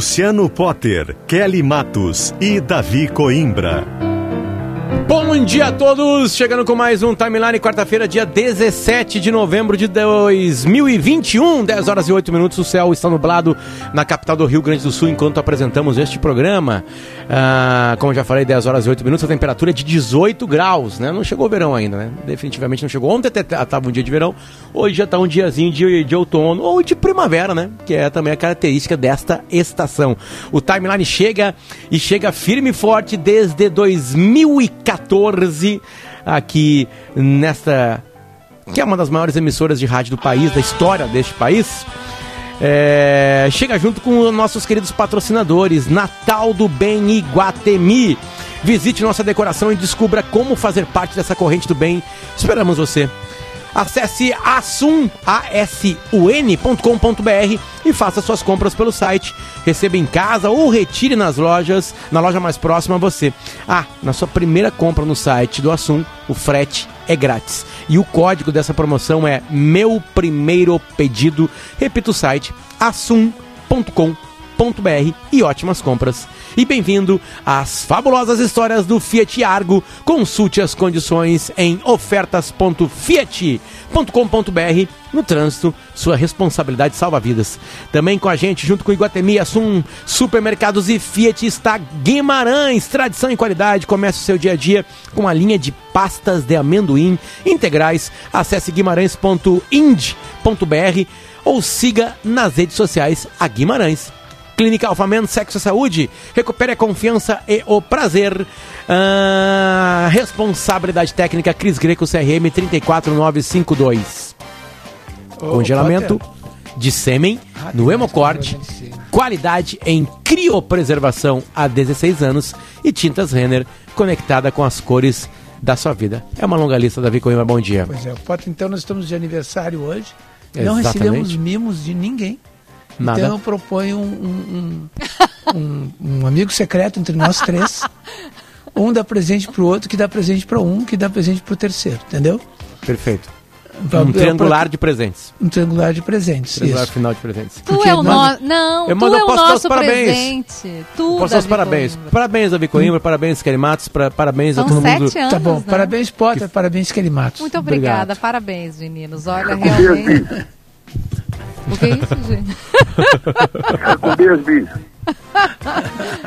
Luciano Potter, Kelly Matos e Davi Coimbra. Bom dia a todos! Chegando com mais um Timeline, quarta-feira, dia 17 de novembro de 2021, 10 horas e 8 minutos. O céu está nublado na capital do Rio Grande do Sul enquanto apresentamos este programa. Ah, como já falei, 10 horas e 8 minutos, a temperatura é de 18 graus, né? Não chegou o verão ainda, né? Definitivamente não chegou. Ontem até estava um dia de verão, hoje já está um diazinho de, de outono ou de primavera, né? Que é também a característica desta estação. O Timeline chega e chega firme e forte desde 2014. 14, aqui nesta. que é uma das maiores emissoras de rádio do país, da história deste país. É, chega junto com nossos queridos patrocinadores, Natal do Bem Iguatemi. Visite nossa decoração e descubra como fazer parte dessa corrente do bem. Esperamos você. Acesse asun.com.br e faça suas compras pelo site. Receba em casa ou retire nas lojas, na loja mais próxima a você. Ah, na sua primeira compra no site do Assum, o frete é grátis. E o código dessa promoção é meu primeiro pedido. Repita o site assum.com.br e ótimas compras e bem-vindo às fabulosas histórias do Fiat Argo. Consulte as condições em ofertas.fiat.com.br. No trânsito, sua responsabilidade salva vidas. Também com a gente, junto com Iguatemi, Assum, Supermercados e Fiat, está Guimarães. Tradição e qualidade. Comece o seu dia a dia com a linha de pastas de amendoim integrais. Acesse guimarães.ind.br ou siga nas redes sociais a Guimarães. Clínica Alfamen, Sexo e Saúde. Recupere a confiança e o prazer. Ah, responsabilidade técnica Cris Greco CRM 34952. Oh, Congelamento Potter. de sêmen ah, no hemocorte. Qualidade em criopreservação há 16 anos. E tintas Renner conectada com as cores da sua vida. É uma longa lista, Davi Coimbra, bom dia. Pois é, Potter, então nós estamos de aniversário hoje. Exatamente. Não recebemos mimos de ninguém. Nada. Então eu proponho um, um, um, um, amigo secreto entre nós três. Um dá presente pro outro, que dá presente para um, que dá presente pro terceiro, entendeu? Perfeito. Um triangular de presentes. Um triangular de presentes. Triangular isso. final de presentes. Tu Porque é o nosso. Não, eu tu é o nosso presente. Tu, posso os parabéns. Coimbra. Parabéns, Davi Coimbra. Hum. Parabéns, Kelly Matos. Pra, parabéns São a todo sete mundo. Anos, tá bom. Né? Parabéns, Potter. Que... Parabéns, Kelly Matos. Muito obrigada. Obrigado. Parabéns, meninos. Olha, realmente. O que é isso, gente? Com beijo,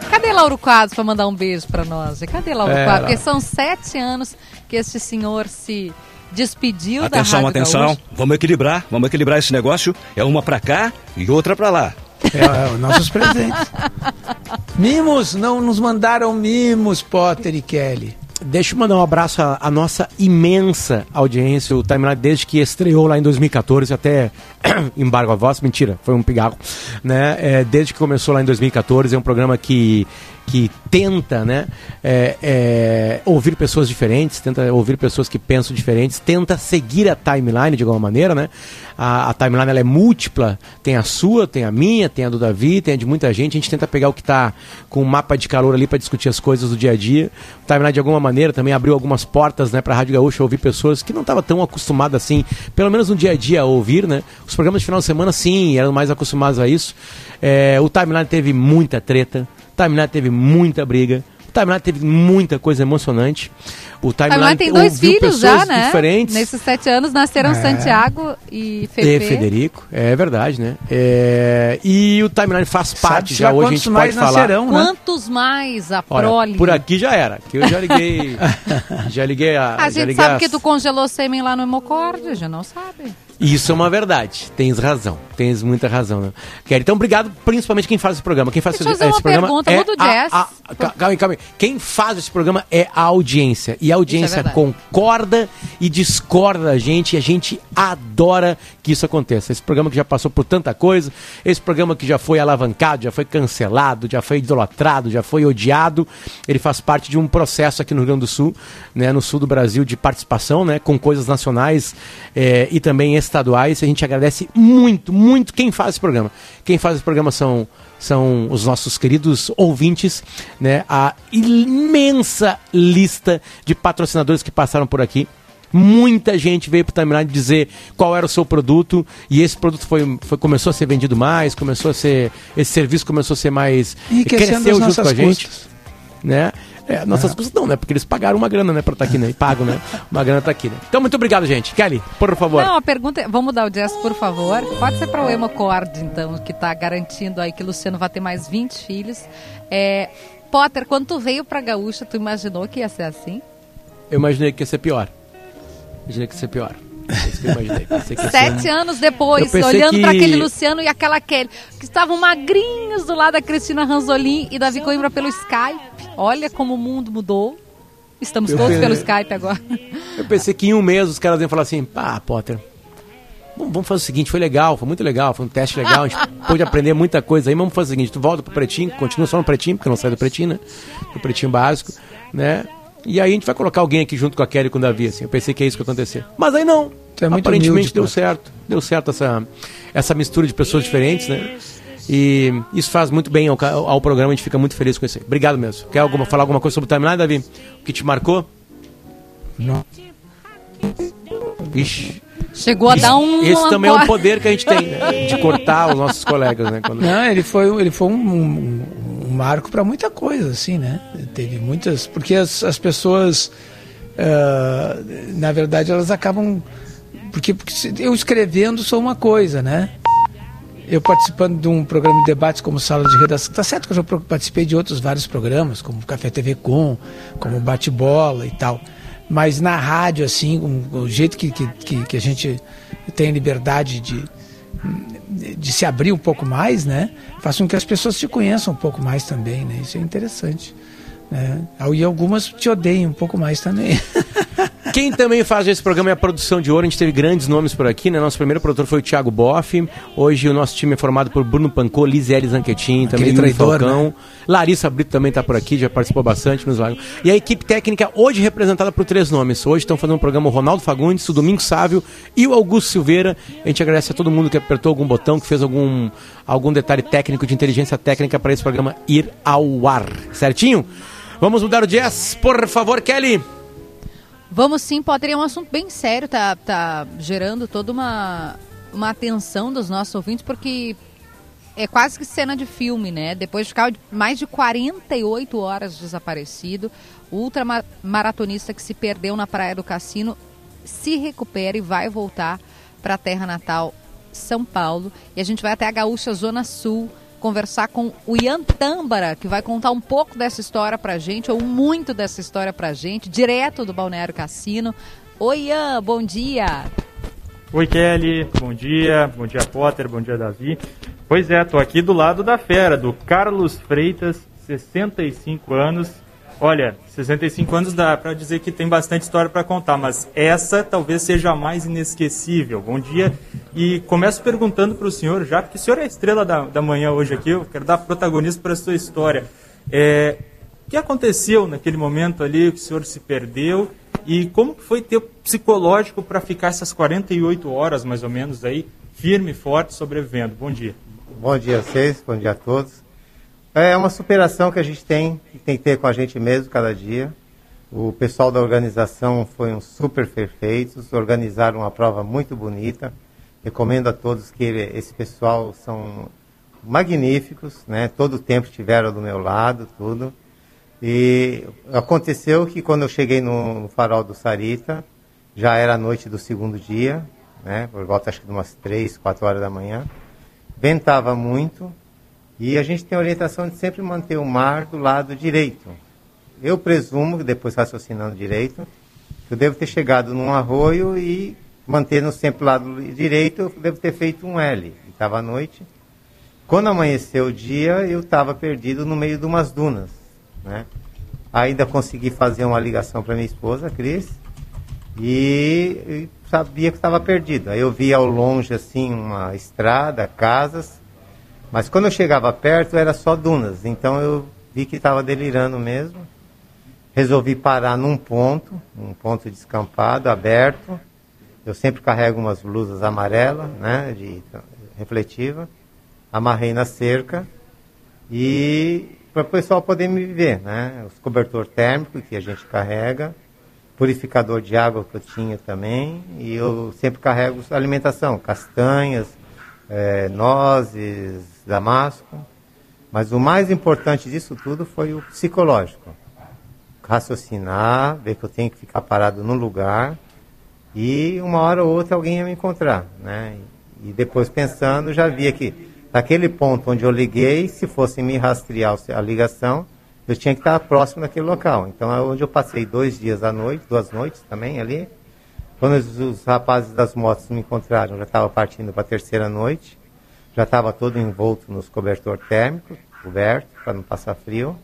Cadê Lauro Quadros para mandar um beijo para nós? Cadê Lauro Quadros? Porque são sete anos que este senhor se despediu atenção, da Rádio Atenção, atenção. Vamos equilibrar, vamos equilibrar esse negócio. É uma para cá e outra para lá. É, é, nossos presentes. mimos, não nos mandaram mimos, Potter e Kelly. Deixa eu mandar um abraço à, à, nossa imensa audiência, o Timeline, desde que estreou lá em 2014 até embargo a voz, mentira, foi um pigarro, né? É, desde que começou lá em 2014, é um programa que que tenta né, é, é, ouvir pessoas diferentes, tenta ouvir pessoas que pensam diferentes, tenta seguir a timeline de alguma maneira. Né? A, a timeline ela é múltipla, tem a sua, tem a minha, tem a do Davi, tem a de muita gente. A gente tenta pegar o que está com o um mapa de calor ali para discutir as coisas do dia a dia. O timeline de alguma maneira também abriu algumas portas né, para a Rádio Gaúcha ouvir pessoas que não estavam tão acostumadas assim, pelo menos no dia a dia, a ouvir. Né? Os programas de final de semana, sim, eram mais acostumados a isso. É, o timeline teve muita treta. Timeline teve muita briga. O Timeline teve muita coisa emocionante. O Timeline, Timeline tem dois filhos já, né? Diferentes. Nesses sete anos nasceram é. Santiago e Fefe. E Federico, é verdade, né? É... E o Timeline faz parte já, hoje a gente pode nascerão, falar. Né? Quantos mais a prole? Por aqui já era, que eu já liguei, já liguei a... A gente sabe as... que tu congelou sêmen lá no hemocórdia, já não sabe. Isso é uma verdade. Tens razão. Tens muita razão. Né? Kelly, então obrigado, principalmente quem faz esse programa. Quem faz Deixa esse, esse programa pergunta, é a, a, a, calma, calma. Quem faz esse programa é a audiência. E a audiência é concorda e discorda da gente e a gente adora que isso aconteça. Esse programa que já passou por tanta coisa, esse programa que já foi alavancado, já foi cancelado, já foi idolatrado, já foi odiado, ele faz parte de um processo aqui no Rio Grande do Sul, né, no sul do Brasil, de participação, né, com coisas nacionais é, e também estaduais. A gente agradece muito, muito quem faz esse programa. Quem faz esse programa são são os nossos queridos ouvintes, né? A imensa lista de patrocinadores que passaram por aqui. Muita gente veio para o timeline dizer qual era o seu produto e esse produto foi, foi, começou a ser vendido mais, começou a ser esse serviço começou a ser mais cresceu junto com a gente, né? É, nossas é. custas não, né? Porque eles pagaram uma grana, né, pra estar tá aqui, né? E pagam, né? Uma grana tá aqui, né? Então, muito obrigado, gente. Kelly, por favor. Não, a pergunta é, vamos mudar o gesto, por favor. Pode ser para o Hemocord, então, que tá garantindo aí que o Luciano vai ter mais 20 filhos. É, Potter, quando tu veio pra Gaúcha, tu imaginou que ia ser assim? Eu imaginei que ia ser pior. Imaginei que ia ser pior. É Sete anos depois, olhando que... para aquele Luciano e aquela Kelly, que estavam magrinhos do lado da Cristina Ranzolin e Davi Coimbra pelo Skype. Olha como o mundo mudou. Estamos eu todos pelo Skype agora. Eu pensei que em um mês os caras iam falar assim: pá, Potter, vamos fazer o seguinte, foi legal, foi muito legal, foi um teste legal, a gente pôde aprender muita coisa aí, vamos fazer o seguinte, tu volta pro pretinho, continua só no pretinho, porque não sai do pretinho, né? Do pretinho básico, né? E aí a gente vai colocar alguém aqui junto com a Kelly e com o Davi, assim. Eu pensei que é isso que ia acontecer. Mas aí não. É Aparentemente humilde, deu certo. Deu certo essa, essa mistura de pessoas diferentes, né? E isso faz muito bem ao, ao programa, a gente fica muito feliz com isso aí. Obrigado mesmo. Quer alguma, falar alguma coisa sobre o timeline, Davi? O que te marcou? Não. Ixi. Chegou a dar um. Esse também é um poder que a gente tem, né? De cortar os nossos colegas, né? Quando... Não, ele foi, ele foi um, um, um marco para muita coisa, assim, né? Teve muitas. Porque as, as pessoas, uh, na verdade, elas acabam. Porque, porque eu escrevendo sou uma coisa, né? Eu participando de um programa de debates como Sala de Redação. Tá certo que eu já participei de outros vários programas, como Café TV Com, como Bate Bola e tal. Mas na rádio, assim, o, o jeito que, que, que a gente tem liberdade de, de se abrir um pouco mais, né? Faz com que as pessoas te conheçam um pouco mais também, né? Isso é interessante. Né? E algumas te odeiam um pouco mais também. Quem também faz esse programa é a produção de ouro. A gente teve grandes nomes por aqui, né? Nosso primeiro produtor foi o Thiago Boff. Hoje o nosso time é formado por Bruno Pancô, Lisiele Zanquetin, também traidor, Falcão. Né? Larissa Brito também está por aqui, já participou bastante nos vários. E a equipe técnica hoje representada por três nomes. Hoje estão fazendo um programa o Ronaldo Fagundes, o Domingo Sávio e o Augusto Silveira. A gente agradece a todo mundo que apertou algum botão, que fez algum, algum detalhe técnico, de inteligência técnica para esse programa ir ao ar. Certinho? Vamos mudar o jazz, por favor, Kelly. Vamos sim, Potter, é um assunto bem sério, tá, tá gerando toda uma, uma atenção dos nossos ouvintes, porque é quase que cena de filme, né? Depois de ficar mais de 48 horas desaparecido, o ultramaratonista que se perdeu na Praia do Cassino se recupera e vai voltar para a terra natal, São Paulo. E a gente vai até a Gaúcha Zona Sul conversar com o Ian Tâmbara, que vai contar um pouco dessa história pra gente, ou muito dessa história pra gente, direto do Balneário Cassino. Oi, Ian, bom dia. Oi, Kelly, bom dia. Bom dia, Potter, bom dia, Davi. Pois é, tô aqui do lado da fera, do Carlos Freitas, 65 anos, Olha, 65 anos dá para dizer que tem bastante história para contar, mas essa talvez seja a mais inesquecível. Bom dia. E começo perguntando para o senhor, já que o senhor é a estrela da, da manhã hoje aqui, eu quero dar protagonismo para a sua história. É, o que aconteceu naquele momento ali que o senhor se perdeu e como foi ter psicológico para ficar essas 48 horas, mais ou menos, aí, firme e forte, sobrevivendo? Bom dia. Bom dia a vocês, bom dia a todos. É uma superação que a gente tem, que tem que ter com a gente mesmo cada dia. O pessoal da organização foi um super perfeitos, organizaram uma prova muito bonita. Recomendo a todos que esse pessoal são magníficos, né? Todo o tempo estiveram do meu lado, tudo. E aconteceu que quando eu cheguei no, farol do Sarita, já era a noite do segundo dia, né? Por volta acho que de umas três, quatro horas da manhã. Ventava muito, e a gente tem a orientação de sempre manter o mar do lado direito. Eu presumo, depois raciocinando direito, que eu devo ter chegado num arroio e mantendo sempre o lado direito, eu devo ter feito um L. Estava à noite. Quando amanheceu o dia, eu estava perdido no meio de umas dunas. Né? Ainda consegui fazer uma ligação para minha esposa, Cris, e, sabia que estava perdido. Aí eu via ao longe assim uma estrada, casas, mas quando eu chegava perto era só dunas. Então eu vi que estava delirando mesmo. Resolvi parar num ponto, um ponto descampado, aberto. Eu sempre carrego umas blusas amarelas, né, de refletiva. Amarrei na cerca e para o pessoal poder me ver, né? Os cobertor térmico que a gente carrega, purificador de água que eu tinha também, e eu sempre carrego alimentação, castanhas, é, nozes, damasco. Mas o mais importante disso tudo foi o psicológico raciocinar, ver que eu tenho que ficar parado no lugar e uma hora ou outra alguém ia me encontrar, né? E depois pensando, já via que naquele ponto onde eu liguei, se fosse me rastrear a ligação, eu tinha que estar próximo daquele local. Então é onde eu passei dois dias à noite, duas noites também ali. Quando os, os rapazes das motos me encontraram, já estava partindo para a terceira noite, já estava todo envolto nos cobertor térmico, coberto, para não passar frio.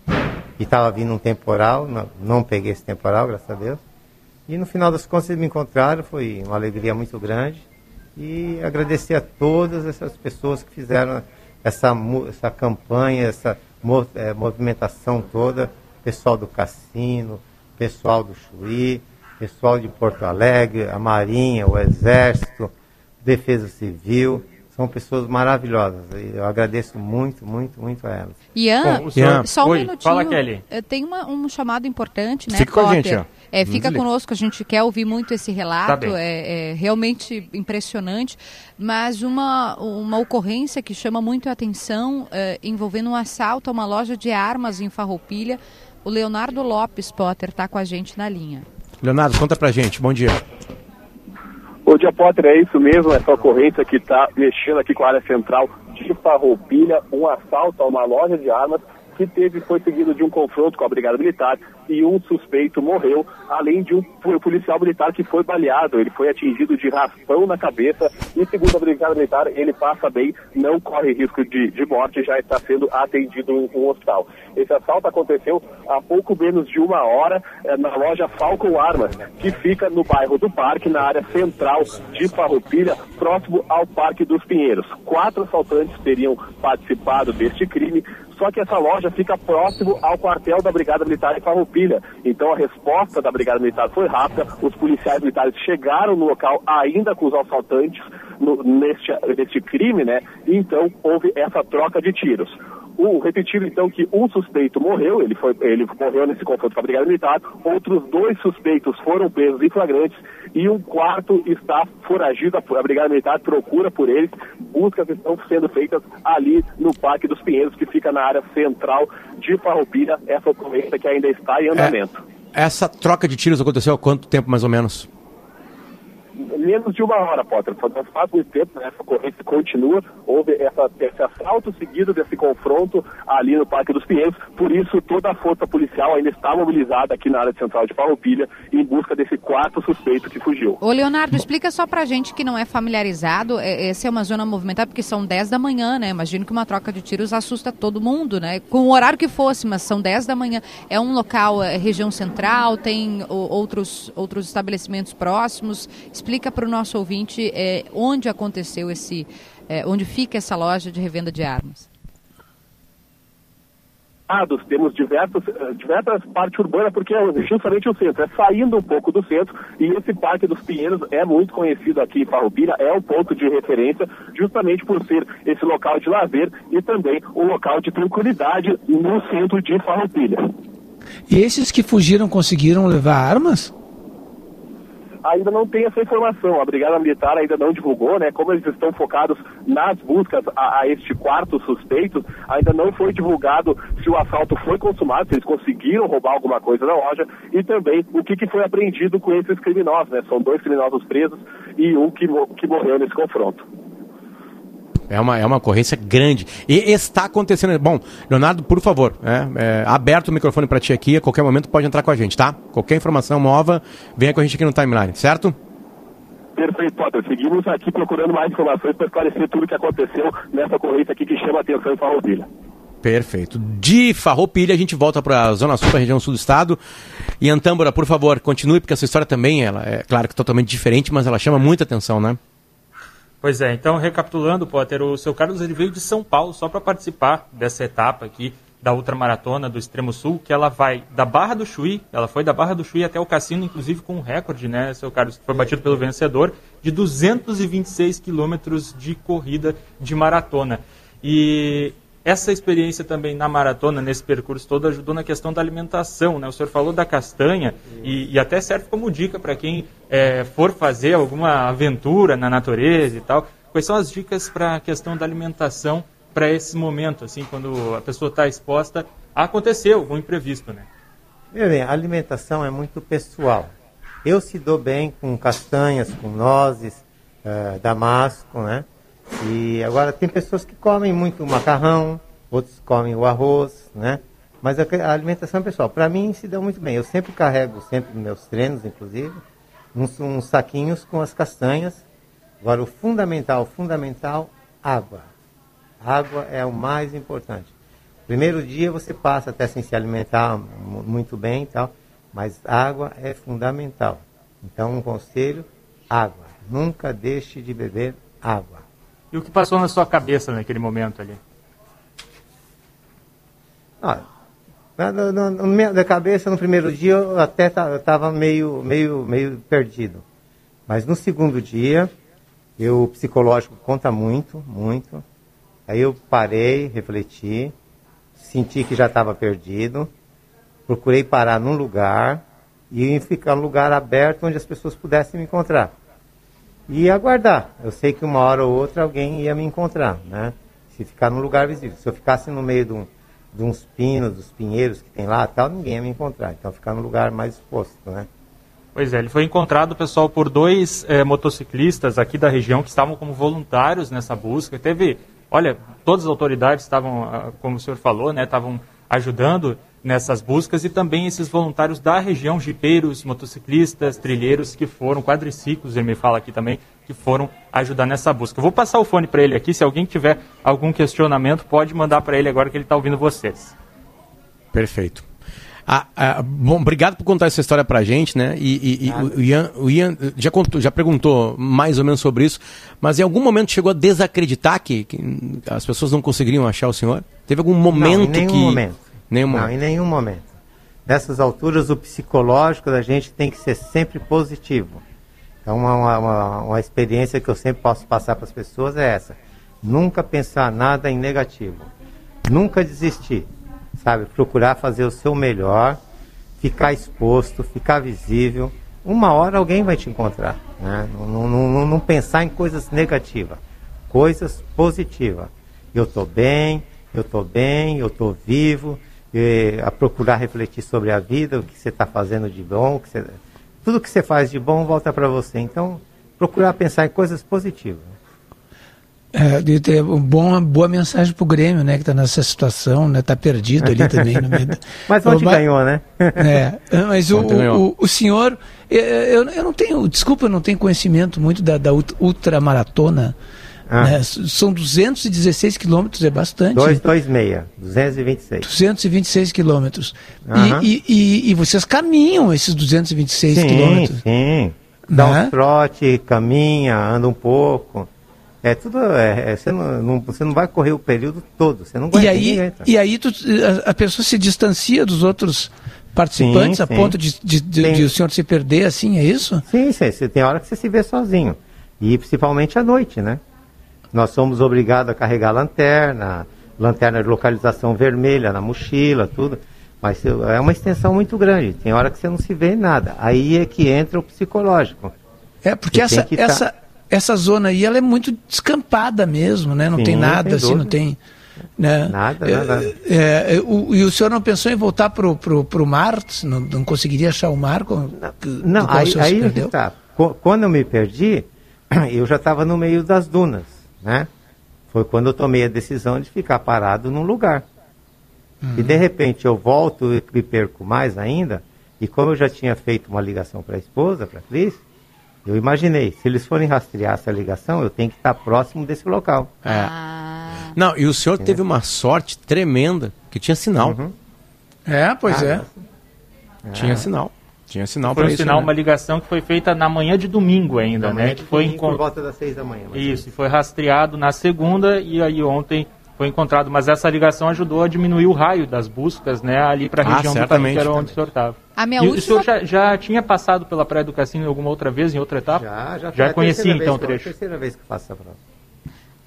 E estava vindo um temporal, não, não, peguei esse temporal, graças a Deus. E no final das contas eles me encontraram, foi uma alegria muito grande. E agradecer a todas essas pessoas que fizeram essa, essa campanha, essa é, movimentação toda, pessoal do cassino, pessoal do Chuí, pessoal de Porto Alegre, a Marinha, o Exército, Defesa Civil, são pessoas maravilhosas. Eu agradeço muito, muito, muito a elas. Ian, Bom, senhor... só um Oi, minutinho. Fala, Kelly. Tem uma, um chamado importante, né, Fica com a gente, ó. É, fica conosco, a gente quer ouvir muito esse relato, tá é, é, realmente impressionante, mas uma, uma ocorrência que chama muito a atenção é, envolvendo um assalto a uma loja de armas em Farroupilha. O Leonardo Lopes Potter está com a gente na linha. Leonardo, conta pra gente, bom dia. Bom dia, Potter, é isso mesmo, essa ocorrência que está mexendo aqui com a área central de Farroupilha, um assalto a uma loja de armas que teve foi seguido de um confronto com a Brigada Militar e um suspeito morreu, além de um policial militar que foi baleado. Ele foi atingido de raspão na cabeça e, segundo a Brigada Militar, ele passa bem, não corre risco de, de morte, já está sendo atendido em um hospital. Esse assalto aconteceu há pouco menos de uma hora eh, na loja Falcon Armas, que fica no bairro do Parque, na área central de Farroupilha, próximo ao Parque dos Pinheiros. Quatro assaltantes teriam participado deste crime, só que essa loja fica próximo ao quartel da Brigada Militar em Farroupilha. Então a resposta da Brigada Militar foi rápida, os policiais militares chegaram no local ainda com os assaltantes no, neste, neste crime, né? E então houve essa troca de tiros. O, repetindo então que um suspeito morreu, ele, foi, ele morreu nesse confronto com a Brigada Militar, outros dois suspeitos foram presos em flagrantes e um quarto está foragido, a Brigada Militar procura por eles, buscas estão sendo feitas ali no Parque dos Pinheiros, que fica na área central de Farroupilha, essa ocorrência que ainda está em andamento. É, essa troca de tiros aconteceu há quanto tempo mais ou menos? Menos de uma hora, Potter. Faz muito tempo, né? essa ocorrência continua. Houve essa, esse assalto seguido desse confronto ali no Parque dos Pinheiros. Por isso, toda a força policial ainda está mobilizada aqui na área central de Farroupilha em busca desse quarto suspeito que fugiu. Ô, Leonardo, explica só pra gente que não é familiarizado. É, essa é uma zona movimentada porque são 10 da manhã, né? Imagino que uma troca de tiros assusta todo mundo, né? Com o horário que fosse, mas são 10 da manhã. É um local, é região central, tem outros, outros estabelecimentos próximos. Explica para o nosso ouvinte é, onde aconteceu esse, é, onde fica essa loja de revenda de armas. Temos diversos, eh, diversas partes urbanas, porque é justamente o centro, é saindo um pouco do centro, e esse Parque dos Pinheiros é muito conhecido aqui em Farroupilha, é um ponto de referência, justamente por ser esse local de lazer e também um local de tranquilidade no centro de Farroupilha. E esses que fugiram conseguiram levar armas? Ainda não tem essa informação. A Brigada Militar ainda não divulgou, né? Como eles estão focados nas buscas a, a, este quarto suspeito, ainda não foi divulgado se o assalto foi consumado, se eles conseguiram roubar alguma coisa na loja e também o que, que foi apreendido com esses criminosos, né? São dois criminosos presos e um que, que morreu nesse confronto. É uma, é uma ocorrência grande. E está acontecendo. Bom, Leonardo, por favor, é, é, aberto o microfone para ti aqui, a qualquer momento pode entrar com a gente, tá? Qualquer informação nova, venha com a gente aqui no timeline, certo? Perfeito, Potter. Seguimos aqui procurando mais informações para esclarecer tudo o que aconteceu nessa ocorrência aqui que chama a atenção em Farroupilha. Perfeito. De Farroupilha, a gente volta para a Zona Sul, para a região sul do estado. E Antâmbora, por favor, continue, porque essa história também, ela é claro que totalmente diferente, mas ela chama muita atenção, né? Pois é, então recapitulando, Potter, o seu Carlos ele veio de São Paulo só para participar dessa etapa aqui da ultramaratona do Extremo Sul, que ela vai da Barra do Chuí, ela foi da Barra do Chuí até o Cassino, inclusive com um recorde, né, seu Carlos, que foi batido pelo vencedor, de 226 quilômetros de corrida de maratona. E essa experiência também na maratona, nesse percurso todo, ajudou na questão da alimentação. Né? O senhor falou da castanha e, e até serve como dica para quem é, for fazer alguma aventura na natureza e tal. Quais são as dicas para a questão da alimentação para esse momento, assim, quando a pessoa está exposta a acontecer algum imprevisto, né? Meu bem, a alimentação é muito pessoal. Eu se dou bem com castanhas, com nozes, uh, damasco, né? E agora tem pessoas que comem muito uns outros comem o arroz, né? Mas a, a alimentação é pessoal, para mim se deu muito bem. Eu sempre carrego, sempre nos meus treinos, inclusive, uns, uns saquinhos com as castanhas. Agora o fundamental, fundamental, água. Água é o mais importante. Primeiro dia você passa até sem se alimentar muito bem e tal, mas água é fundamental. Então, um conselho: água. Nunca deixe de beber água. E o que passou na sua cabeça naquele momento ali? Ah, no, no, na cabeça, no primeiro dia, eu até estava meio, meio, meio perdido. Mas no segundo dia, eu, o psicológico conta muito, muito. Aí eu parei, refleti, senti que já estava perdido, procurei parar num lugar e ficar num lugar aberto onde as pessoas pudessem me encontrar. E aguardar. Eu sei que uma hora ou outra alguém ia me encontrar, né? Se ficar num lugar visível. Se eu ficasse no meio de, um, de uns pinos, dos pinheiros que tem lá tal, ninguém ia me encontrar. Então ficar num lugar mais exposto, né? Pois é, ele foi encontrado, pessoal, por dois é, motociclistas aqui da região que estavam como voluntários nessa busca. Teve olha, todas as autoridades estavam, ah, como o senhor falou, né, estavam ajudando nessas buscas e também esses voluntários da região, jipeiros, motociclistas, trilheiros que foram, quadriciclos, ele me fala aqui também, que foram ajudar nessa busca. Eu vou passar o fone para ele aqui, se alguém tiver algum questionamento, pode mandar para ele agora que ele está ouvindo vocês. Perfeito. Ah, ah, bom, obrigado por contar essa história pra gente, né? E, e, e o, Ian, o Ian já, contou, já perguntou mais ou menos sobre isso, mas em algum momento chegou a desacreditar que, que as pessoas não conseguiriam achar o senhor? Teve algum momento não, em nenhum que... Momento. Nenhum não, momento. em nenhum momento. Nessas alturas, o psicológico da gente tem que ser sempre positivo. Então, uma, uma, uma experiência que eu sempre posso passar para as pessoas é essa. Nunca pensar nada em negativo. Nunca desistir sabe? Procurar fazer o seu melhor, ficar exposto, ficar visível. Uma hora alguém vai te encontrar, né? Não, não, não, não pensar em coisas negativas, coisas positivas. Eu estou bem, eu estou bem, eu estou vivo, a procurar refletir sobre a vida, o que você está fazendo de bom, que você, tudo que você faz de bom volta para você. Então, procurar pensar em coisas positivas. É, de ter uma boa, boa mensagem para o Grêmio, né? Que está nessa situação, né? Está perdido ali também no meio. Da... mas ontem mas, ganhou, né? é, mas o, o, o, senhor, eu, eu não tenho, desculpa, eu não tenho conhecimento muito da, da ultramaratona. Ah. Né? São 216 quilômetros, é bastante. 226, 226. 226 quilômetros. Uhum. E, e, e, vocês caminham esses 226 sim, quilômetros? Sim, dá né? um trote, caminha, anda um pouco. É tudo. É, é, você, não, não, você não vai correr o período todo. Você não aguenta, e aí, e aí tu, a, a, pessoa se distancia dos outros participantes sim, a sim. ponto de, de, de, de, o senhor se perder assim, é isso? Sim, sim, você tem hora que você se vê sozinho. E principalmente à noite, né? Nós somos obrigados a carregar lanterna, lanterna de localização vermelha na mochila, tudo. Mas é uma extensão muito grande. Tem hora que você não se vê nada. Aí é que entra o psicológico. É, porque essa, tá essa, essa zona aí ela é muito descampada mesmo, né? Não Sim, tem nada assim, não tem. Né? Nada, é, nada. É, é, o, e o senhor não pensou em voltar para o mar? Não, não conseguiria achar o mar? Com, não, aí, aí tá. Quando eu me perdi, eu já estava no meio das dunas, né? Foi quando eu tomei a decisão de ficar parado num lugar. Uhum. E de repente eu volto e me perco mais ainda, e como eu já tinha feito uma ligação para a esposa, para a Cris, Eu imaginei, se eles forem rastrear essa ligação, eu tenho que estar próximo desse local. É. Ah. Não, e o senhor teve uma sorte tremenda, que tinha sinal. Uhum. É, pois ah, é. Tinha sinal. Tinha sinal para um isso. sinal, né? uma ligação que foi feita na manhã de domingo ainda, na né? Que foi por volta das seis da manhã. Isso, foi rastreado na segunda e aí ontem foi encontrado. Mas essa ligação ajudou a diminuir o raio das buscas, né? Ali para a ah, região do país, que era onde o senhor estava. A minha e última... o senhor já, já, tinha passado pela Praia do Cassino alguma outra vez, em outra etapa? Já, já. Já conheci então o trecho. É a terceira vez que faço essa prova.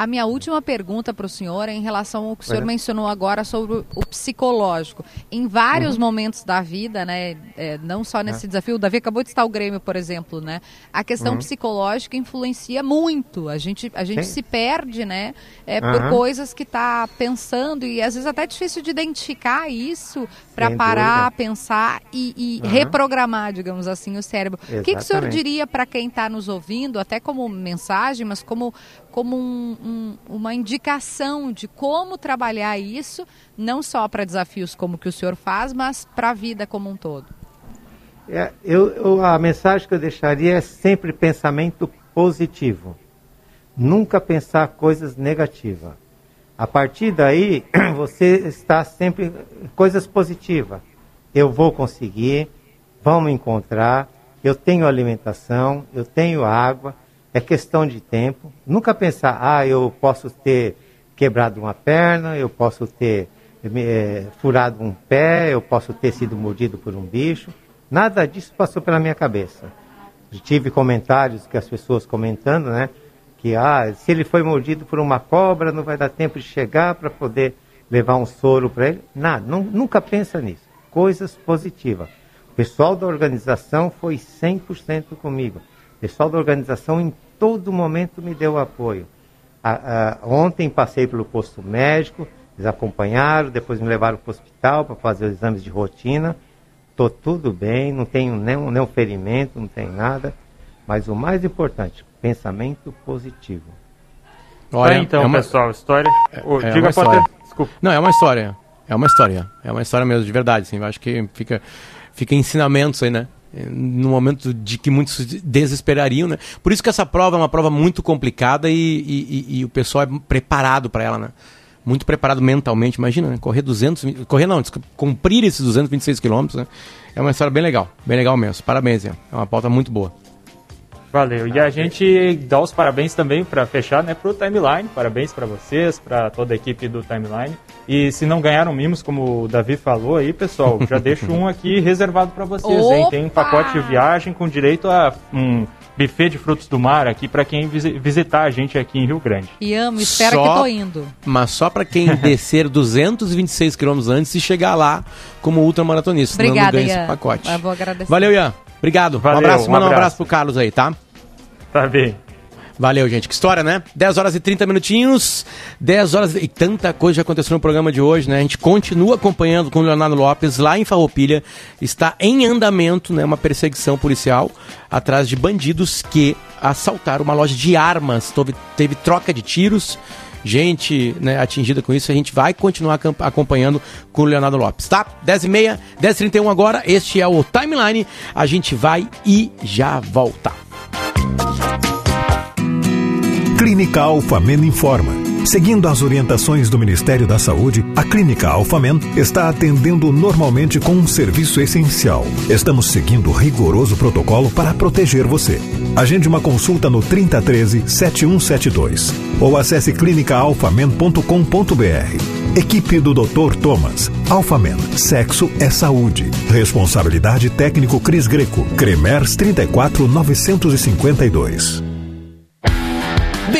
A minha última pergunta para o senhor é em relação ao que o senhor é. mencionou agora sobre o psicológico. Em vários uhum. momentos da vida, né, é, não só nesse é. desafio, o Davi acabou de estar o Grêmio, por exemplo, né, a questão uhum. psicológica influencia muito. A gente, a gente se perde, né, é, uhum. por coisas que está pensando e às vezes até é difícil de identificar isso para parar, dúvida. pensar e, e reprogramar, digamos assim, o cérebro. Exatamente. O que, que o senhor diria para quem está nos ouvindo, até como mensagem, mas como, como um, um, uma indicação de como trabalhar isso, não só para desafios como que o senhor faz, mas para a vida como um todo? É, eu, eu, a mensagem que eu deixaria é sempre pensamento positivo. Nunca pensar coisas negativas. A partir daí, você está sempre coisas positivas. Eu vou conseguir, vamos encontrar, eu tenho alimentação, eu tenho água, é questão de tempo. Nunca pensar, ah, eu posso ter quebrado uma perna, eu posso ter é, furado um pé, eu posso ter sido mordido por um bicho. Nada disso passou pela minha cabeça. tive comentários que as pessoas comentando, né? Que ah, se ele foi mordido por uma cobra, não vai dar tempo de chegar para poder levar um soro para ele. Nada, não, nunca pensa nisso. Coisas positivas. O pessoal da organização foi 100% comigo pessoal da organização em todo momento me deu apoio. A, a, ontem passei pelo posto médico, eles acompanharam, depois me levaram para o hospital para fazer os exames de rotina. Estou tudo bem, não tenho nenhum, nenhum ferimento, não tenho nada. Mas o mais importante, pensamento positivo. Olha, então, é uma... pessoal, história. É, oh, é diga, história. Desculpa. Não, é uma história. É uma história. É uma história mesmo, de verdade. Assim, eu acho que fica, fica ensinamentos aí, né? no momento de que muitos desesperariam, né? Por isso que essa prova é uma prova muito complicada e, e, e o pessoal é preparado para ela, né? Muito preparado mentalmente, imagina, né? correr 200, correr não, cumprir esses 226 quilômetros, né? É uma história bem legal, bem legal mesmo. Parabéns, é uma pauta muito boa. Valeu. E a gente dá os parabéns também para fechar, né, pro Timeline. Parabéns para vocês, para toda a equipe do Timeline. E se não ganharam mimos, como o Davi falou aí, pessoal, já deixo um aqui reservado para vocês, Opa! hein? Tem um pacote de viagem com direito a um buffet de frutos do mar aqui para quem visitar a gente aqui em Rio Grande. E amo, espero só, que tô indo. Mas só para quem descer 226 quilômetros antes e chegar lá como ultramaratonista. Obrigada, Ian. esse pacote. Eu vou agradecer. Valeu, Ian. Obrigado. Valeu, um abraço, um manda um abraço pro Carlos aí, tá? Tá bem. Valeu, gente. Que história, né? 10 horas e 30 minutinhos. 10 horas e tanta coisa já aconteceu no programa de hoje, né? A gente continua acompanhando com o Leonardo Lopes lá em Farroupilha. Está em andamento, né? Uma perseguição policial atrás de bandidos que assaltaram uma loja de armas. Teve, teve troca de tiros. Gente né, atingida com isso, a gente vai continuar acompanhando com o Leonardo Lopes, tá? 10h30, 10h31 agora, este é o Timeline. A gente vai e já volta. Clínica Alfamen informa. Seguindo as orientações do Ministério da Saúde, a Clínica Alfamen está atendendo normalmente com um serviço essencial. Estamos seguindo rigoroso protocolo para proteger você. Agende uma consulta no 3013 7172 ou acesse clinicaalfamen.com.br. Equipe do Dr. Thomas. Alfamen. Sexo é saúde. Responsabilidade técnico Cris Greco. Cremers 34952.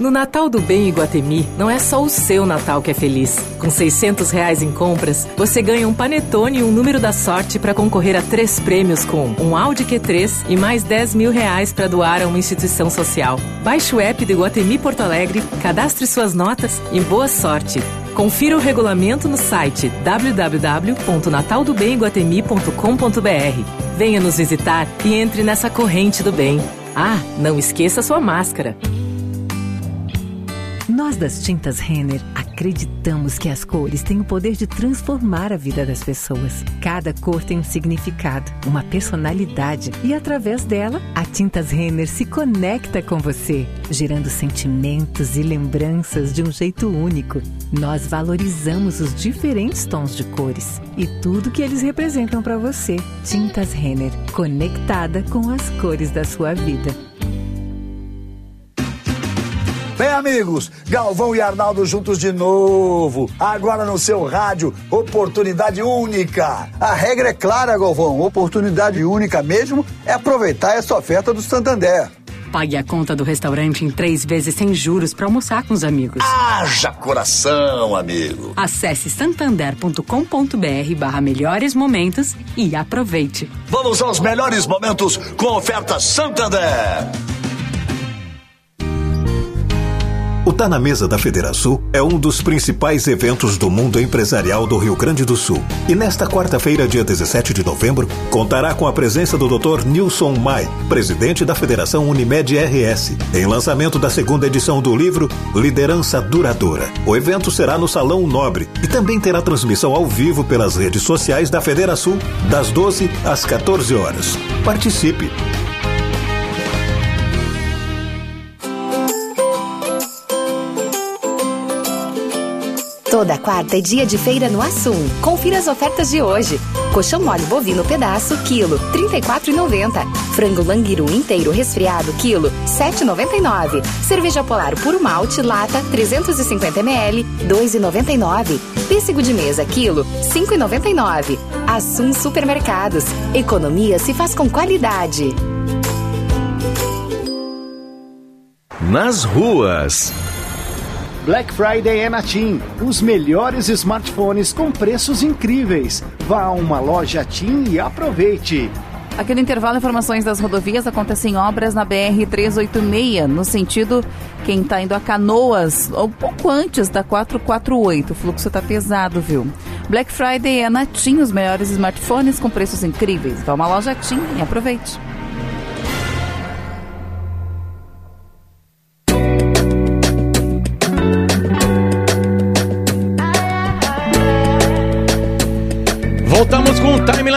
No Natal do Bem Iguatemi, não é só o seu Natal que é feliz. Com 600 reais em compras, você ganha um panetone e um número da sorte para concorrer a três prêmios com um Audi Q3 e mais 10 mil reais para doar a uma instituição social. Baixe o app do Iguatemi Porto Alegre, cadastre suas notas e boa sorte. Confira o regulamento no site www.nataldobemiguatemi.com.br. Venha nos visitar e entre nessa corrente do bem. Ah, não esqueça sua máscara. Nós das Tintas Renner acreditamos que as cores têm o poder de transformar a vida das pessoas. Cada cor tem um significado, uma personalidade e através dela, a Tintas Renner se conecta com você, gerando sentimentos e lembranças de um jeito único. Nós valorizamos os diferentes tons de cores e tudo que eles representam para você. Tintas Renner, conectada com as cores da sua vida. Bem, amigos, Galvão e Arnaldo juntos de novo. Agora no seu rádio, oportunidade única. A regra é clara, Galvão. Oportunidade única mesmo é aproveitar essa oferta do Santander. Pague a conta do restaurante em três vezes sem juros para almoçar com os amigos. Haja coração, amigo. Acesse santander.com.br barra melhores momentos e aproveite. Vamos aos melhores momentos com oferta Santander. Tá na Mesa da Federação é um dos principais eventos do mundo empresarial do Rio Grande do Sul. E nesta quarta-feira, dia 17 de novembro, contará com a presença do Dr. Nilson Mai, presidente da Federação Unimed RS, em lançamento da segunda edição do livro Liderança Duradoura. O evento será no Salão Nobre e também terá transmissão ao vivo pelas redes sociais da Federação, das 12 às 14 horas. Participe! Toda quarta é dia de feira no Assum. Confira as ofertas de hoje. Colchão mole bovino pedaço, quilo, R$ 34,90. Frango languiru inteiro resfriado, quilo, 7,99. Cerveja polar puro malte, lata, 350 ml, R$ 2,99. Pêssego de mesa, quilo, R$ 5,99. Assum Supermercados. Economia se faz com qualidade. Nas ruas. Black Friday é na TIM. Os melhores smartphones com preços incríveis. Vá a uma loja TIM e aproveite. Aqui no intervalo, informações das rodovias acontecem obras na BR-386, no sentido quem está indo a Canoas, um pouco antes da 448. O fluxo está pesado, viu? Black Friday é na TIM, os melhores smartphones com preços incríveis. Vá a uma loja TIM e aproveite.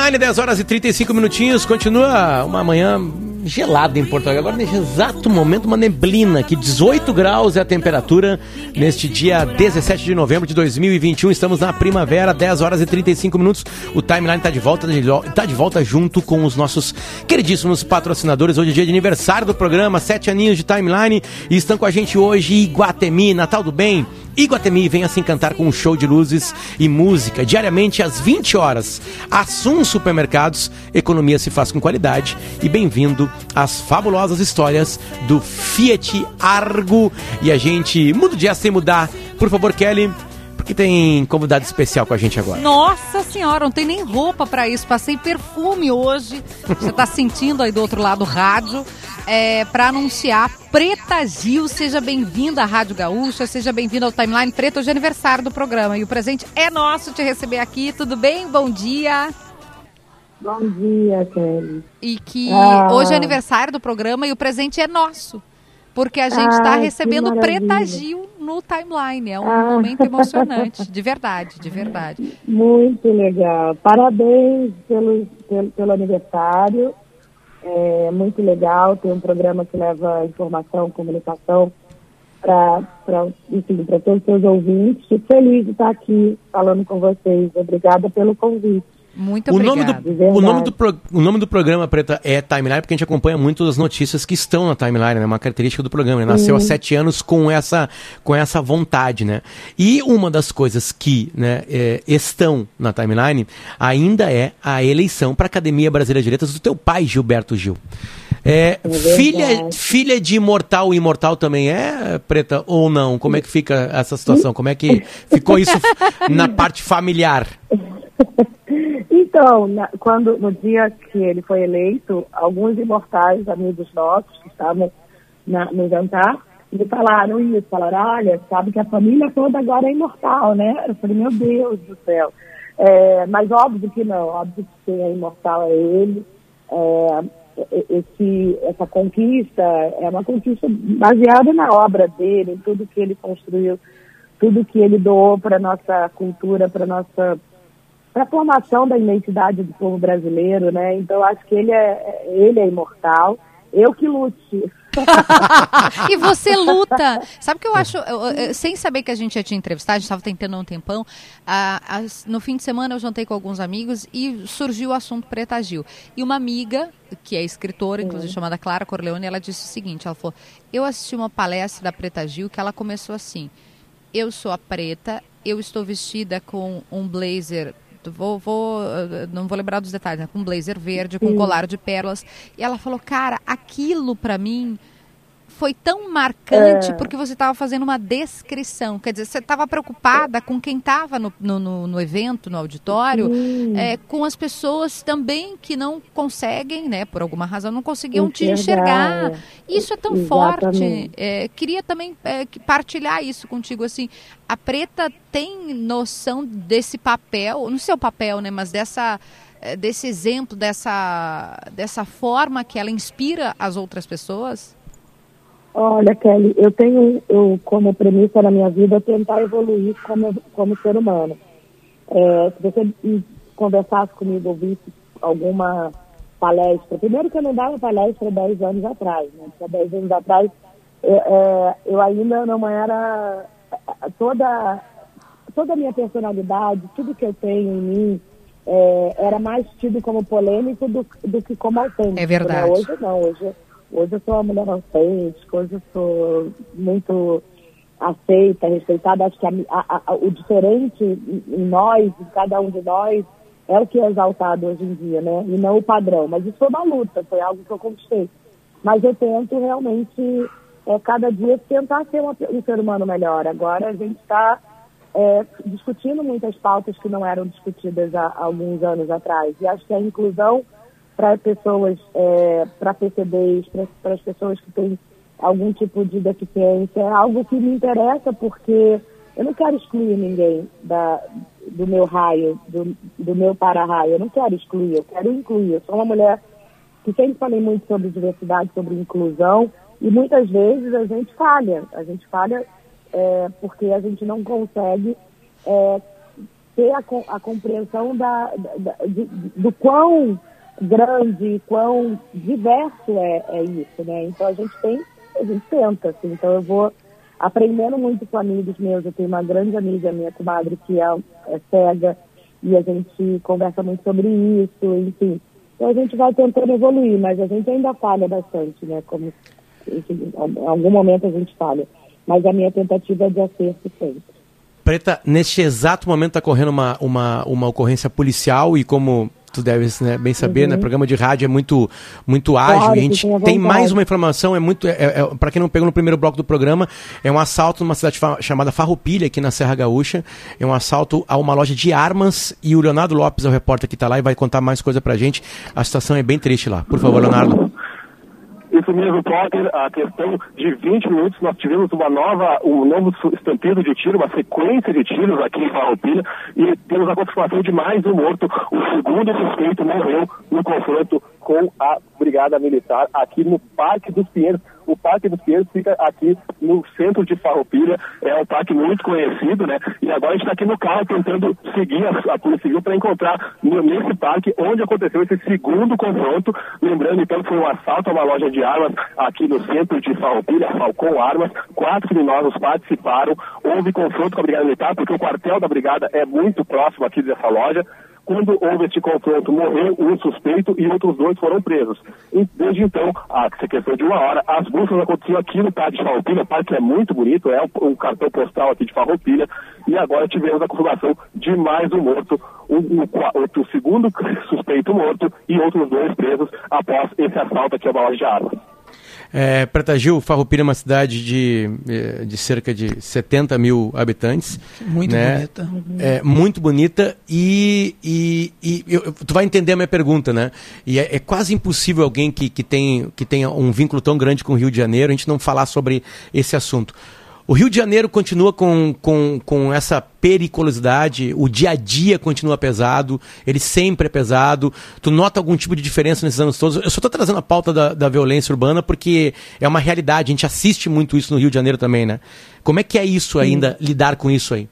Timeline, 10 horas e 35 minutinhos. Continua uma manhã gelada em Alegre. Agora, nesse exato momento, uma neblina, que 18 graus é a temperatura neste dia 17 de novembro de 2021. Estamos na primavera, 10 horas e 35 minutos. O Timeline está de volta, está de volta junto com os nossos queridíssimos patrocinadores. Hoje é dia de aniversário do programa, sete aninhos de Timeline. E estão com a gente hoje Iguatemi, Natal do Bem. Iguatemi venha se encantar com um show de luzes e música diariamente às 20 horas. Assum Supermercados, economia se faz com qualidade e bem-vindo às fabulosas histórias do Fiat Argo. E a gente muda o dia sem mudar. Por favor, Kelly, porque tem convidado especial com a gente agora. Nossa senhora, não tem nem roupa para isso. Passei perfume hoje. Você tá sentindo aí do outro lado do rádio é, para anunciar Preta Gil. Seja bem-vinda à Rádio Gaúcha, seja bem-vinda ao Timeline Preta, hoje é aniversário do programa. E o presente é nosso te receber aqui. Tudo bem? Bom dia. Bom dia, Kelly. E que ah. hoje é aniversário do programa e o presente é nosso. Porque a gente está ah, recebendo Preta Gil no timeline. É um ah. momento emocionante, de verdade, de verdade. Muito legal. Parabéns pelo, pelo, pelo aniversário. É muito legal ter um programa que leva informação, comunicação para todos os seus ouvintes. Fico feliz de estar aqui falando com vocês. Obrigada pelo convite. Muito o nome, do, o, nome do pro, o nome do programa, Preta, é Timeline, porque a gente acompanha muito as notícias que estão na Timeline, né? Uma característica do programa. Né? Nasceu há sete anos com essa, com essa vontade, né? E uma das coisas que né, é, estão na Timeline ainda é a eleição para a Academia Brasileira de Letras do teu pai, Gilberto Gil. É, é filha, filha de imortal, imortal também é, Preta, ou não? Como é que fica essa situação? Como é que ficou isso na parte familiar? Então, na, quando, no dia que ele foi eleito, alguns imortais, amigos nossos, que estavam na, no jantar, me falaram isso, falaram, olha, sabe que a família toda agora é imortal, né? Eu falei, meu Deus do céu. É, mas óbvio que não, óbvio que quem é imortal é ele. É, esse, essa conquista é uma conquista baseada na obra dele, em tudo que ele construiu, tudo que ele doou para nossa cultura, para nossa para a formação da identidade do povo brasileiro, né? Então acho que ele é ele é imortal. Eu que lute. e você luta. Sabe o que eu acho? Eu, eu, sem saber que a gente ia te entrevistar, a gente estava tentando um tempão. no fim de semana eu jantei com alguns amigos e surgiu o assunto Preta Gil. E uma amiga, que é escritora, inclusive uhum. chamada Clara Corleone, ela disse o seguinte: ela falou, eu assisti uma palestra da Preta Gil que ela começou assim. Eu sou a preta, eu estou vestida com um blazer vou, vou, não vou lembrar dos detalhes, né? com blazer verde, com um colar de pérolas. E ela falou, cara, aquilo para mim foi tão marcante é. porque você estava fazendo uma descrição. Quer dizer, você estava preocupada com quem estava no, no, no, evento, no auditório, é, com as pessoas também que não conseguem, né, por alguma razão, não conseguiam enxergar. te enxergar. Isso é tão Exatamente. forte. É, queria também é, partilhar isso contigo. Assim, a Preta tem noção desse papel, no seu papel, né, mas dessa é, desse exemplo, dessa, dessa forma que ela inspira as outras pessoas? Olha, Kelly, eu tenho eu, como premissa na minha vida tentar evoluir como, como ser humano. É, se você conversasse comigo, ouvisse alguma palestra, primeiro que eu não dava palestra 10 anos atrás, né? Porque 10 anos atrás é, é, eu ainda não era toda, toda a minha personalidade, tudo que eu tenho em mim, é, era mais tido como polêmico do, do que como autêntico. É verdade. Né? Hoje não, hoje Hoje eu sou uma mulher autêntica, hoje eu sou muito aceita, respeitada. Acho que a, a, a, o diferente em nós, em cada um de nós, é o que é exaltado hoje em dia, né? E não o padrão. Mas isso foi uma luta, foi algo que eu conquistei. Mas eu tento realmente, é, cada dia, tentar ser uma, um ser humano melhor. Agora a gente está é, discutindo muitas pautas que não eram discutidas há, há alguns anos atrás. E acho que a inclusão para pessoas, é, para PCDs, para as pessoas que têm algum tipo de deficiência. É algo que me interessa porque eu não quero excluir ninguém da, do meu raio, do, do meu para-raio. Eu não quero excluir, eu quero incluir. Eu sou uma mulher que sempre falei muito sobre diversidade, sobre inclusão, e muitas vezes a gente falha. A gente falha é, porque a gente não consegue é, ter a, a compreensão da, da, de, do quão grande, quão diverso é, é isso, né? Então a gente tem, a gente tenta, assim. Então eu vou aprendendo muito com amigos meus. Eu tenho uma grande amiga, minha comadre, que é, é cega, e a gente conversa muito sobre isso, enfim. Então a gente vai tentando evoluir, mas a gente ainda falha bastante, né? Como enfim, em algum momento a gente falha. Mas a minha tentativa é de acerto sempre. Preta, neste exato momento está correndo uma, uma, uma ocorrência policial e como tu deves né, bem saber, né, uhum. né? Programa de rádio é muito, muito ágil. Claro, e a gente tem mais uma informação, é muito. É, é, para quem não pegou no primeiro bloco do programa, é um assalto numa cidade chamada Farroupilha, aqui na Serra Gaúcha. É um assalto a uma loja de armas e o Leonardo Lopes é o repórter que está lá e vai contar mais coisa pra gente. A situação é bem triste lá. Por favor, Leonardo. Isso mesmo, Potter, a questão de 20 minutos nós tivemos uma nova, um novo estampido de tiro, uma sequência de tiros aqui em Farroupilha e temos a confirmação de mais um morto. O segundo suspeito morreu no confronto com a Brigada Militar aqui no Parque dos Pinheiros. O Parque dos Pinheiros fica aqui no centro de Farroupilha, é um parque muito conhecido, né? E agora está aqui no carro tentando seguir a, a Polícia Civil para encontrar nesse parque onde aconteceu esse segundo confronto. Lembrando então que foi um assalto a uma loja de armas aqui no centro de Farroupilha, Falcão Armas. Quatro criminosos participaram. Houve confronto com a Brigada Militar porque o quartel da Brigada é muito próximo aqui dessa loja. Quando houve este confronto, morreu um suspeito e outros dois foram presos. E, desde então, a questão de uma hora, as buscas aconteciam aqui no Parque de Farroupilha, parque que é muito bonito, é um cartão postal aqui de Farroupilha, e agora tivemos a confirmação de mais um morto, o, o, o segundo suspeito morto e outros dois presos após esse assalto aqui a uma loja de armas. É, Preta Gil, Farroupilha é uma cidade de, é, de cerca de 70 mil habitantes. Muito né? bonita. É, muito bonita e, e, e eu, tu vai entender a minha pergunta, né? E é, é, quase impossível alguém que, que, tem, que tenha um vínculo tão grande com o Rio de Janeiro a gente não falar sobre esse assunto. O Rio de Janeiro continua com, com, com essa periculosidade, o dia a dia continua pesado, ele sempre é pesado. Tu nota algum tipo de diferença nesses anos todos? Eu só estou trazendo a pauta da, da violência urbana porque é uma realidade, a gente assiste muito isso no Rio de Janeiro também, né? Como é que é isso ainda, Sim. lidar com isso aí?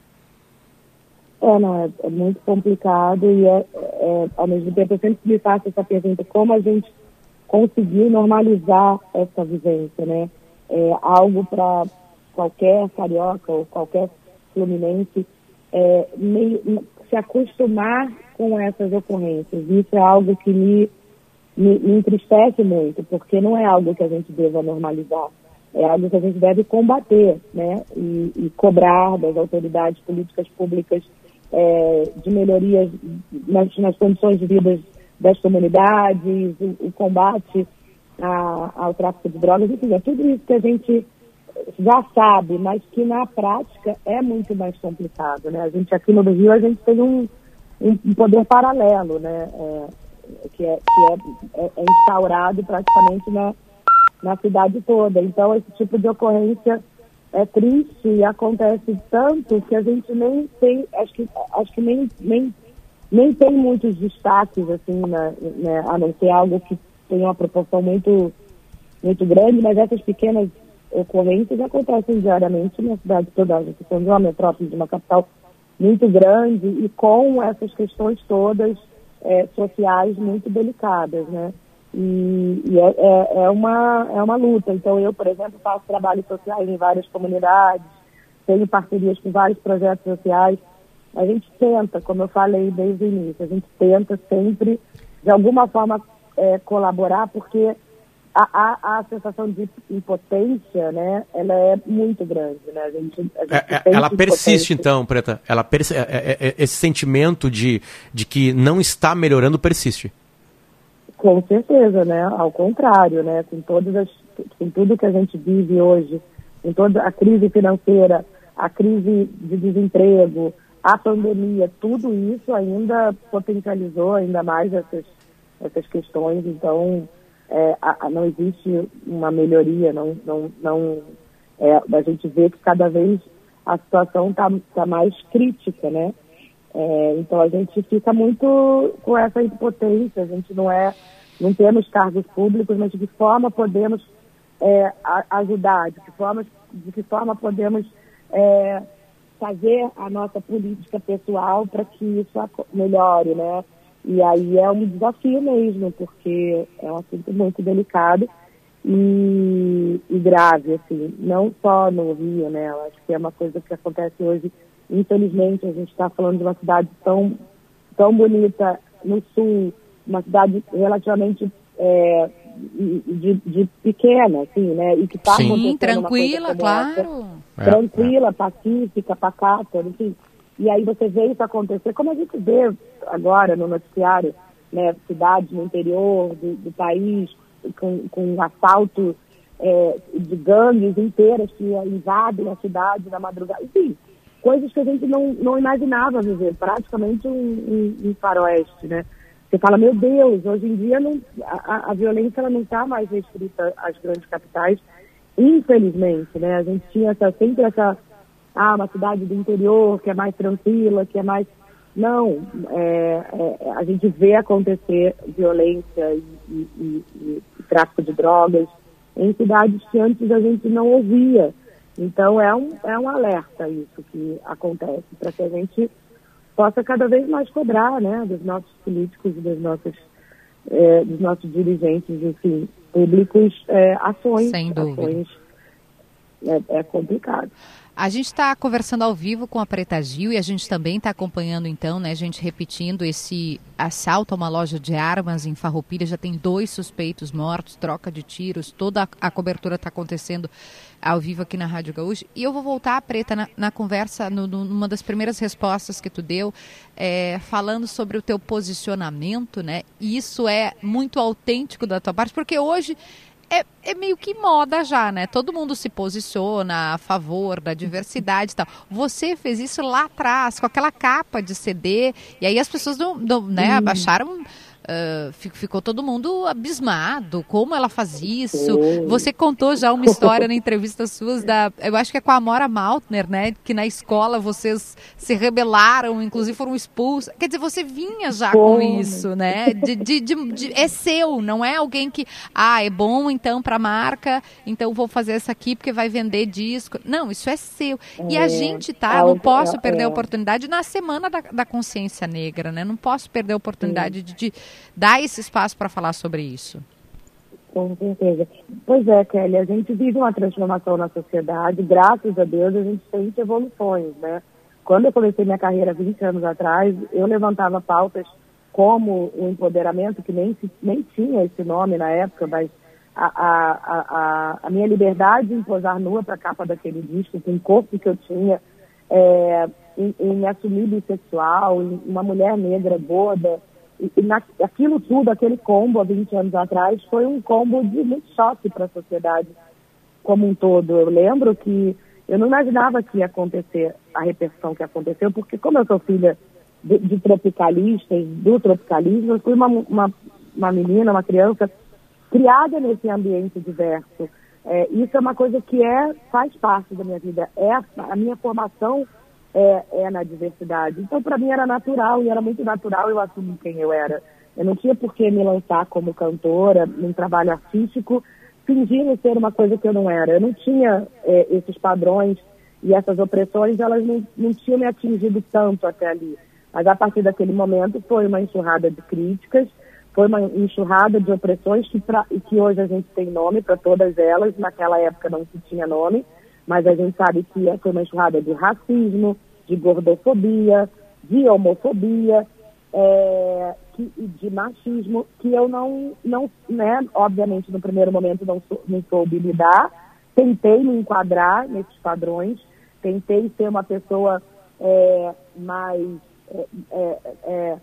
É, não, é, é muito complicado e é, é, ao mesmo tempo eu sempre me faço essa pergunta, como a gente conseguiu normalizar essa vivência, né? É algo para qualquer carioca ou qualquer fluminense é, meio, se acostumar com essas ocorrências. Isso é algo que me, me, me, entristece muito, porque não é algo que a gente deva normalizar. É algo que a gente deve combater né? e, e cobrar das autoridades políticas públicas é, de melhorias nas, nas, condições de vida das comunidades, o, o combate a, ao tráfico de drogas, enfim, é tudo isso que a gente já sabe, mas que na prática é muito mais complicado, né? A gente aqui no Rio a gente tem um, um poder paralelo, né? É, que é, que é, é, é, instaurado praticamente na, na cidade toda. Então esse tipo de ocorrência é triste e acontece tanto que a gente nem tem, acho que, acho que nem, nem, nem tem muitos destaques assim, né, né, a não ser algo que tem uma proporção muito, muito grande, mas essas pequenas ocorrências acontecem diariamente na cidade toda. A gente tem uma metrópole de uma capital muito grande e com essas questões todas é, sociais muito delicadas, né? E, e é, é, é, uma, é uma luta. Então, eu, por exemplo, faço trabalhos sociais em várias comunidades, tenho parcerias com vários projetos sociais. A gente tenta, como eu falei desde o início, a gente tenta sempre, de alguma forma, é, colaborar, porque a, a, a, sensação de impotência, né, ela é muito grande, né? A gente, a gente é, é ela persiste, então, Preta. Ela perse é, é, é, esse sentimento de, de que não está melhorando persiste. Com certeza, né? Ao contrário, né? Com todas as, com tudo que a gente vive hoje, com toda a crise financeira, a crise de desemprego, a pandemia, tudo isso ainda potencializou ainda mais essas essas questões. Então é, a, não existe uma melhoria, não, não, não é, a gente vê que cada vez a situação está tá mais crítica, né? É, então a gente fica muito com essa impotência, a gente não é, não temos cargos públicos, mas de que forma podemos é, ajudar, de que forma, de que forma podemos é, fazer a nossa política pessoal para que isso melhore, né? E aí é um desafio mesmo, porque é um assunto muito delicado e, e, grave, assim, não só no Rio, né? Eu acho que é uma coisa que acontece hoje. Infelizmente, a gente está falando de uma cidade tão, tão bonita no sul, uma cidade relativamente é, de, de, pequena, assim, né? E que está Sim, tranquila, claro. Essa, é, tranquila, é. pacífica, pacata, enfim. E aí você vê isso acontecer, como a gente vê agora no noticiário, né, cidades no interior do, do país, com, com um assalto é, de gangues inteiras que invadem a cidade na madrugada. Enfim, coisas que a gente não, não imaginava viver, praticamente um, um, um faroeste, né? Você fala, meu Deus, hoje em dia não, a, a violência ela não está mais restrita às grandes capitais, infelizmente, né? A gente tinha essa, sempre essa ah, uma cidade do interior que é mais tranquila, que é mais. Não, é, é, a gente vê acontecer violência e, e, e, e, tráfico de drogas em cidades que antes a gente não ouvia. Então é um, é um alerta isso que acontece, para que a gente possa cada vez mais cobrar né, dos nossos políticos e das nossas, é, dos nossos dirigentes, enfim, públicos, é, ações. Sem dúvida. Ações, é, é complicado. A gente está conversando ao vivo com a Preta Gil e a gente também está acompanhando, então, né, gente repetindo esse assalto a uma loja de armas em Farroupilha. Já tem dois suspeitos mortos, troca de tiros, toda a, cobertura está acontecendo ao vivo aqui na Rádio Gaúcha. E eu vou voltar, Preta, na, na conversa, no, numa das primeiras respostas que tu deu, é, falando sobre o teu posicionamento, né? E isso é muito autêntico da tua parte, porque hoje é, é, meio que moda já, né? Todo mundo se posiciona a favor da diversidade e tal. Você fez isso lá atrás, com aquela capa de CD, e aí as pessoas não, não né, hum. acharam Uh, ficou todo mundo abismado, como ela faz isso. Você contou já uma história na entrevista suas da, eu acho que é com a Amora Maltner, né, que na escola vocês se rebelaram, inclusive foram expulsos. Quer dizer, você vinha já com isso, né? De, de, de, de, é seu, não é alguém que, ah, é bom então para marca, então vou fazer essa aqui porque vai vender disco. Não, isso é seu. E a é, gente tá, é, não posso perder a é. oportunidade na semana da, da consciência negra, né? Não posso perder a oportunidade de, de dar esse espaço para falar sobre isso. Com certeza. Pois é, Kelly, a gente vive uma transformação na sociedade, graças a Deus a gente tem evoluções, né? Quando eu comecei minha carreira 20 anos atrás, eu levantava pautas como o empoderamento, que nem, nem tinha esse nome na época, mas a, a, a, a minha liberdade em posar nua para a capa daquele disco, com o corpo que eu tinha, é, em, em assumir bissexual, em uma mulher negra gorda, e, na, aquilo tudo, aquele combo há 20 anos atrás, foi um combo de muito choque para a sociedade como um todo. Eu lembro que eu não imaginava que ia acontecer a repercussão que aconteceu, porque como eu sou filha de, de tropicalistas, do tropicalismo, eu fui uma, uma, uma menina, uma criança criada nesse ambiente diverso. É, isso é uma coisa que é, faz parte da minha vida. É a, a minha formação é, é na diversidade. Então, para mim era natural e era muito natural eu assumir quem eu era. Eu não tinha por que me lançar como cantora, num trabalho artístico, fingindo ser uma coisa que eu não era. Eu não tinha é, esses padrões e essas opressões, elas não, não tinham me atingido tanto até ali. Mas a partir daquele momento foi uma enxurrada de críticas, foi uma enxurrada de opressões que, pra, que hoje a gente tem nome para todas elas, naquela época não se tinha nome mas a gente sabe que foi uma enxurrada de racismo, de gordofobia, de homofobia, é, que, de machismo, que eu não, não, né, obviamente no primeiro momento não, sou, não soube lidar, tentei me enquadrar nesses padrões, tentei ser uma pessoa é, mais é, é, é,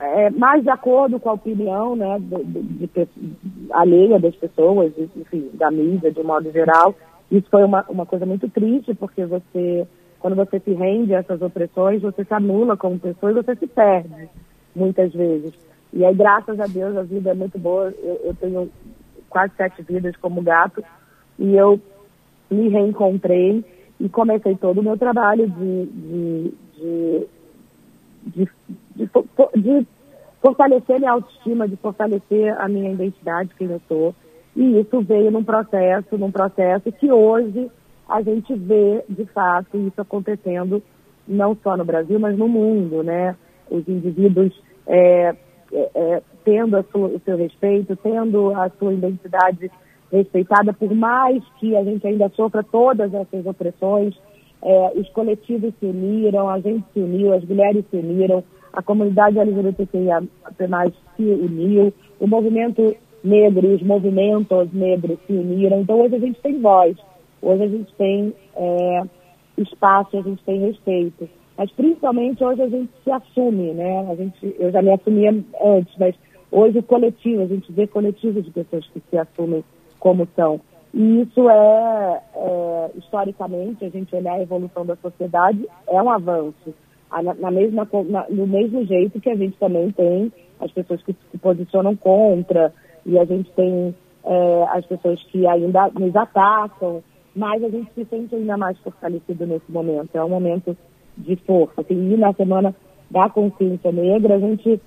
é mais de acordo com a opinião né, de, de, de, alheia das pessoas, enfim, da mídia de um modo geral. Isso foi uma, uma coisa muito triste, porque você, quando você se rende a essas opressões, você se anula como pessoa e você se perde, muitas vezes. E aí, graças a Deus, a vida é muito boa. Eu, eu tenho quase sete vidas como gato e eu me reencontrei e comecei todo o meu trabalho de, de, de, de, de, de fortalecer minha autoestima, de fortalecer a minha identidade, quem eu sou. E isso veio num processo, num processo que hoje a gente vê, de fato, isso acontecendo não só no Brasil, mas no mundo, né? Os indivíduos é, é, é tendo sua, o seu respeito, tendo a sua identidade respeitada, por mais que a gente ainda sofra todas essas opressões, é, os coletivos se uniram, a gente se uniu, as mulheres se uniram, a comunidade LGBTQIA se uniu, o movimento negro e os movimentos negros se uniram. Então hoje a gente tem voz, hoje a gente tem é, espaço, a gente tem respeito. Mas principalmente hoje a gente se assume, né? A gente, eu já me assumia antes, mas hoje o coletivo, a gente vê coletivos de pessoas que se assumem como são. E isso é, é historicamente, a gente olhar a evolução da sociedade, é um avanço. Na, na mesma, na, no mesmo jeito que a gente também tem as pessoas que se posicionam contra, e a gente tem é, as pessoas que ainda nos atacam, mas a gente se sente ainda mais fortalecido nesse momento. É um momento de força. Assim, e na Semana da Consciência Negra, a gente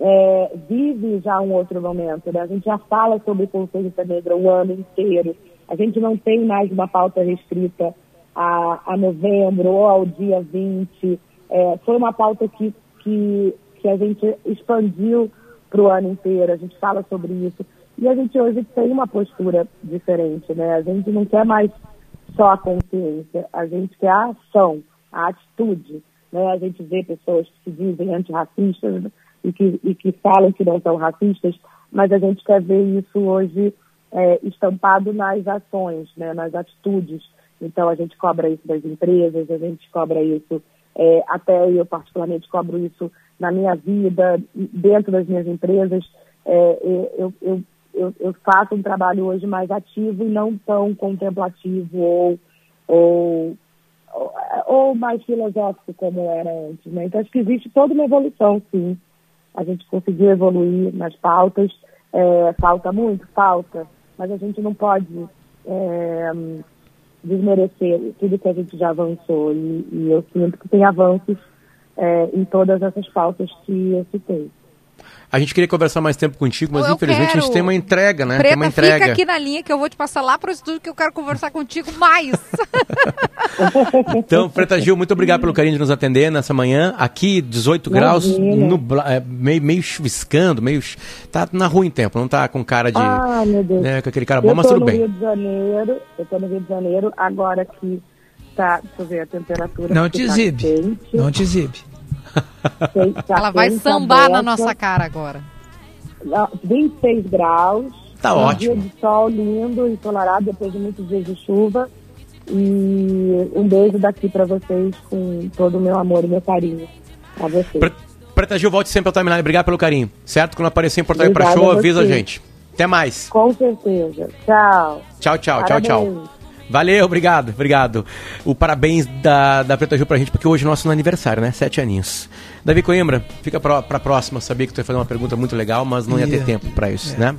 é, vive já um outro momento. Né? A gente já fala sobre consciência negra o ano inteiro. A gente não tem mais uma pauta restrita a, a novembro ou ao dia 20. É, foi uma pauta que, que, que a gente expandiu para o ano inteiro, a gente fala sobre isso. E a gente hoje tem uma postura diferente, né? A gente não quer mais só a consciência, a gente quer a ação, a atitude. Né? A gente vê pessoas que se dizem antirracistas e que, e que falam que não são racistas, mas a gente quer ver isso hoje é, estampado nas ações, né? nas atitudes. Então a gente cobra isso das empresas, a gente cobra isso, é, até eu particularmente cobro isso na minha vida, dentro das minhas empresas. É, eu, eu, eu, eu, faço um trabalho hoje mais ativo e não tão contemplativo ou, ou, ou mais filosófico como era antes. Né? Então, acho que existe toda uma evolução, sim. A gente conseguiu evoluir nas pautas. É, falta muito? Falta. Mas a gente não pode é, desmerecer tudo que a gente já avançou. E, e eu sinto que tem avanços é, em todas essas pautas que eu citei. A gente queria conversar mais tempo contigo, mas eu infelizmente quero. a gente tem uma entrega, né? Preta, tem uma entrega. fica aqui na linha que eu vou te passar lá para o estúdio que eu quero conversar contigo mais. então, Preta Gil, muito obrigado pelo carinho de nos atender nessa manhã. Aqui, 18 graus, nubla, é, meio, meio chuviscando, meio. Tá na rua em tempo, não tá com cara de. Ah, meu Deus. Né, com aquele cara bom, mas tudo bem. Eu tô no Rio de Janeiro, eu tô no Rio de Janeiro, agora que tá, deixa eu ver a temperatura. Não te tá exibe, não te exibe. Ela vai sambar na nossa cara agora. 26 graus. Tá um ótimo. dia de sol lindo, ensolarado, depois de muitos dias de chuva. E um beijo daqui para vocês com todo o meu amor e meu carinho. A vocês. Preta Gil, volte sempre ao timeline. Obrigado pelo carinho. Certo? Quando aparecer em Porto Alegre para show, avisa a gente. Até mais. Com certeza. Tchau. Tchau, tchau, Parabéns. tchau, tchau. Valeu, obrigado, obrigado. O parabéns da, da Preta Gil pra gente, porque hoje é nosso aniversário, né? Sete aninhos. Davi Coimbra, fica pra, pra próxima. Sabia que tu ia fazer uma pergunta muito legal, mas não ia ter tempo pra isso, é. né?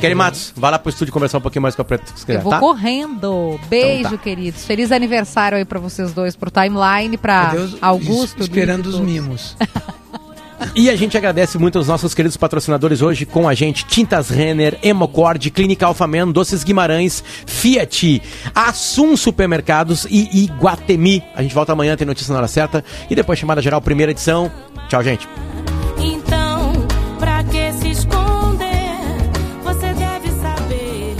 Kelly Matos, vai lá pro estúdio conversar um pouquinho mais com a Preta. Se quiser, Eu vou tá? correndo. Beijo, então tá. queridos. Feliz aniversário aí pra vocês dois, pro Timeline, pra Augusto. Esperando os mimos. E a gente agradece muito aos nossos queridos patrocinadores hoje com a gente: Tintas Renner, Hemocord, Clínica Alfamen, Doces Guimarães, Fiat, Assum Supermercados e Iguatemi. A gente volta amanhã, tem notícia na hora certa. E depois chamada geral, primeira edição. Tchau, gente. Então, pra que se esconder? Você deve saber.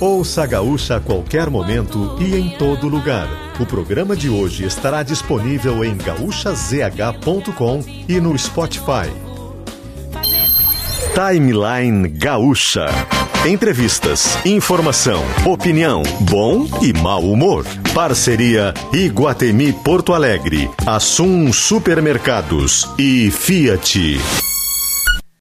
Ouça a Gaúcha a qualquer momento e em todo lugar. O programa de hoje estará disponível em gaúchazh.com e no Spotify. Timeline Gaúcha. Entrevistas, informação, opinião, bom e mau humor. Parceria Iguatemi Porto Alegre, Assum Supermercados e Fiat.